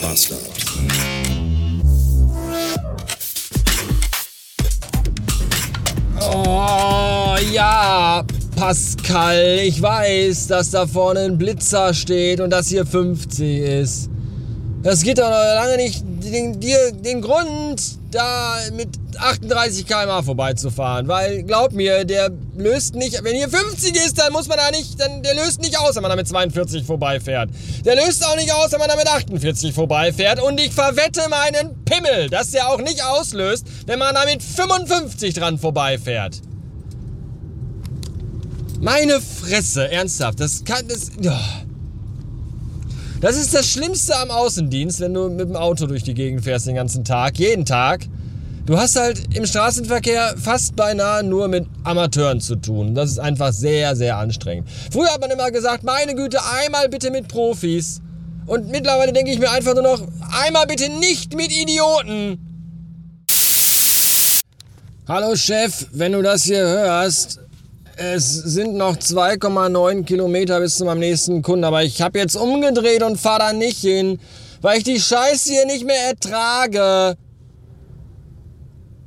Bastard. Oh, ja, Pascal, ich weiß, dass da vorne ein Blitzer steht und dass hier 50 ist. Das geht doch noch lange nicht den, den Grund, da mit 38 km/h vorbeizufahren. Weil, glaub mir, der löst nicht, wenn hier 50 ist, dann muss man da nicht, dann, der löst nicht aus, wenn man da mit 42 vorbeifährt. Der löst auch nicht aus, wenn man da mit 48 vorbeifährt. Und ich verwette meinen Pimmel, dass der auch nicht auslöst, wenn man da mit 55 dran vorbeifährt. Meine Fresse, ernsthaft, das kann, das, oh. Das ist das Schlimmste am Außendienst, wenn du mit dem Auto durch die Gegend fährst den ganzen Tag, jeden Tag. Du hast halt im Straßenverkehr fast beinahe nur mit Amateuren zu tun. Das ist einfach sehr, sehr anstrengend. Früher hat man immer gesagt, meine Güte, einmal bitte mit Profis. Und mittlerweile denke ich mir einfach nur noch, einmal bitte nicht mit Idioten. Hallo Chef, wenn du das hier hörst, es sind noch 2,9 Kilometer bis zu meinem nächsten Kunden, aber ich habe jetzt umgedreht und fahre da nicht hin, weil ich die Scheiße hier nicht mehr ertrage.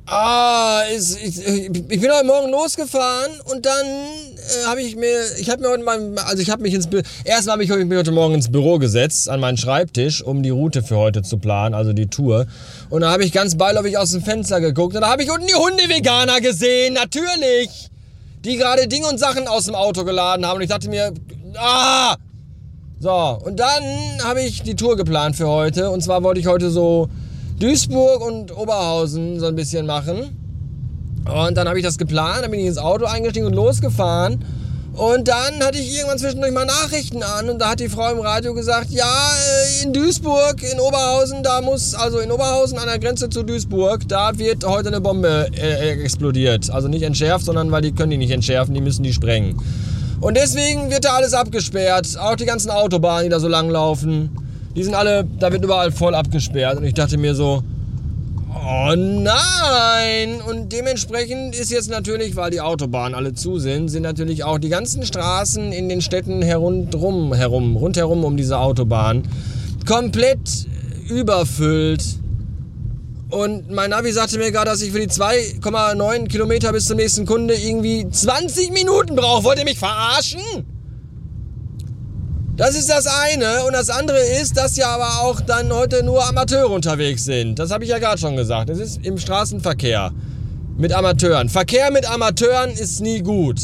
Ah, ist, ich, ich, bin heute Morgen losgefahren und dann äh, habe ich mir, ich habe mir heute mal, also ich habe mich ins, erstmal habe ich mich heute Morgen ins Büro gesetzt, an meinen Schreibtisch, um die Route für heute zu planen, also die Tour. Und da habe ich ganz beiläufig aus dem Fenster geguckt und da habe ich unten die Hunde-Veganer gesehen, natürlich die gerade Ding und Sachen aus dem Auto geladen haben. Und ich dachte mir, ah! So, und dann habe ich die Tour geplant für heute. Und zwar wollte ich heute so Duisburg und Oberhausen so ein bisschen machen. Und dann habe ich das geplant, dann bin ich ins Auto eingestiegen und losgefahren. Und dann hatte ich irgendwann zwischendurch mal Nachrichten an und da hat die Frau im Radio gesagt, ja, äh, in Duisburg, in Oberhausen, da muss, also in Oberhausen an der Grenze zu Duisburg, da wird heute eine Bombe äh, äh, explodiert. Also nicht entschärft, sondern weil die können die nicht entschärfen, die müssen die sprengen. Und deswegen wird da alles abgesperrt, auch die ganzen Autobahnen, die da so lang laufen, die sind alle, da wird überall voll abgesperrt. Und ich dachte mir so, Oh nein! Und dementsprechend ist jetzt natürlich, weil die Autobahnen alle zu sind, sind natürlich auch die ganzen Straßen in den Städten herundrum, herum, rundherum um diese Autobahn komplett überfüllt. Und mein Navi sagte mir gerade, dass ich für die 2,9 Kilometer bis zum nächsten Kunde irgendwie 20 Minuten brauche. Wollt ihr mich verarschen? Das ist das eine. Und das andere ist, dass ja aber auch dann heute nur Amateure unterwegs sind. Das habe ich ja gerade schon gesagt. Es ist im Straßenverkehr mit Amateuren. Verkehr mit Amateuren ist nie gut.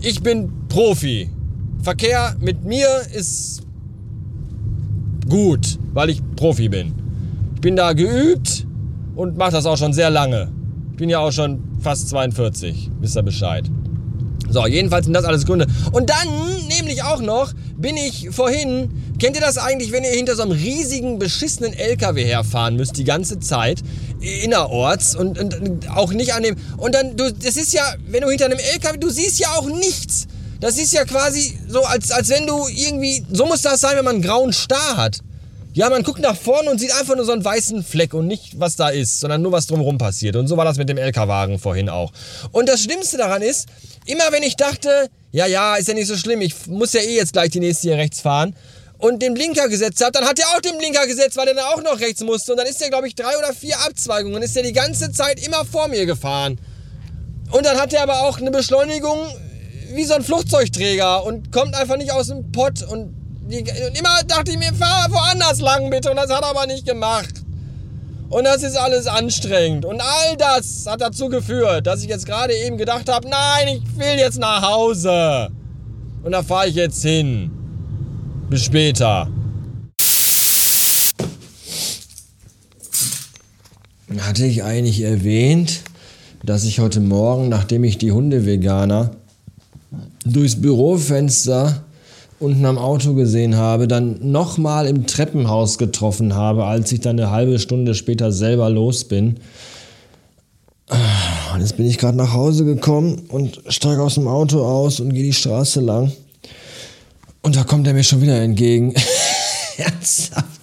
Ich bin Profi. Verkehr mit mir ist gut, weil ich Profi bin. Ich bin da geübt und mache das auch schon sehr lange. Ich bin ja auch schon fast 42. Wisst ihr Bescheid. So, jedenfalls sind das alles Gründe. Und dann, nämlich auch noch, bin ich vorhin, kennt ihr das eigentlich, wenn ihr hinter so einem riesigen, beschissenen LKW herfahren müsst, die ganze Zeit, innerorts und, und auch nicht an dem, und dann, du, das ist ja, wenn du hinter einem LKW, du siehst ja auch nichts. Das ist ja quasi so, als, als wenn du irgendwie, so muss das sein, wenn man einen grauen Star hat. Ja, man guckt nach vorne und sieht einfach nur so einen weißen Fleck und nicht, was da ist, sondern nur, was drumherum passiert. Und so war das mit dem LKW-Wagen vorhin auch. Und das Schlimmste daran ist, immer wenn ich dachte, ja, ja, ist ja nicht so schlimm, ich muss ja eh jetzt gleich die nächste hier rechts fahren, und den Blinker gesetzt hat, dann hat er auch den Blinker gesetzt, weil er dann auch noch rechts musste. Und dann ist er, glaube ich, drei oder vier Abzweigungen, ist er die ganze Zeit immer vor mir gefahren. Und dann hat er aber auch eine Beschleunigung wie so ein Flugzeugträger und kommt einfach nicht aus dem Pott und die, und immer dachte ich mir, fahr woanders lang bitte. Und das hat er aber nicht gemacht. Und das ist alles anstrengend. Und all das hat dazu geführt, dass ich jetzt gerade eben gedacht habe, nein, ich will jetzt nach Hause. Und da fahre ich jetzt hin. Bis später. Hatte ich eigentlich erwähnt, dass ich heute Morgen, nachdem ich die Hunde-Veganer durchs Bürofenster unten am Auto gesehen habe, dann nochmal im Treppenhaus getroffen habe, als ich dann eine halbe Stunde später selber los bin. Und jetzt bin ich gerade nach Hause gekommen und steige aus dem Auto aus und gehe die Straße lang. Und da kommt er mir schon wieder entgegen. Ernsthaft.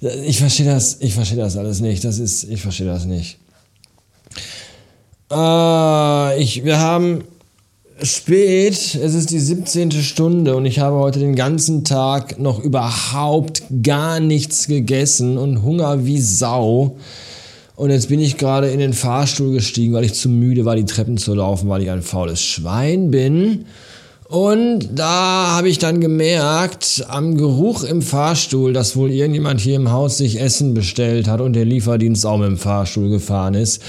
Ich verstehe das, ich verstehe das alles nicht. Das ist, ich verstehe das nicht. Äh, ich, wir haben spät, es ist die 17. Stunde und ich habe heute den ganzen Tag noch überhaupt gar nichts gegessen und Hunger wie Sau. Und jetzt bin ich gerade in den Fahrstuhl gestiegen, weil ich zu müde war, die Treppen zu laufen, weil ich ein faules Schwein bin. Und da habe ich dann gemerkt, am Geruch im Fahrstuhl, dass wohl irgendjemand hier im Haus sich Essen bestellt hat und der Lieferdienst auch mit dem Fahrstuhl gefahren ist.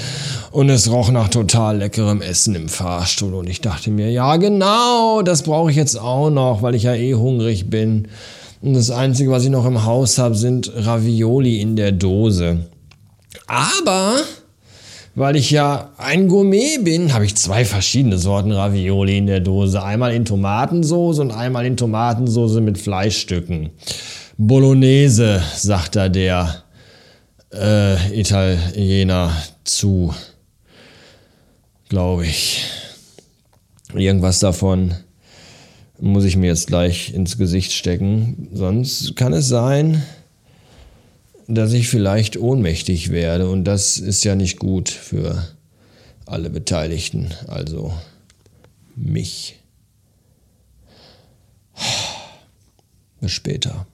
Und es roch nach total leckerem Essen im Fahrstuhl. Und ich dachte mir, ja genau, das brauche ich jetzt auch noch, weil ich ja eh hungrig bin. Und das Einzige, was ich noch im Haus habe, sind Ravioli in der Dose. Aber weil ich ja ein Gourmet bin, habe ich zwei verschiedene Sorten Ravioli in der Dose. Einmal in Tomatensauce und einmal in Tomatensauce mit Fleischstücken. Bolognese, sagt da der äh, Italiener zu. Glaube ich. Irgendwas davon muss ich mir jetzt gleich ins Gesicht stecken. Sonst kann es sein, dass ich vielleicht ohnmächtig werde und das ist ja nicht gut für alle Beteiligten, also mich. Bis später.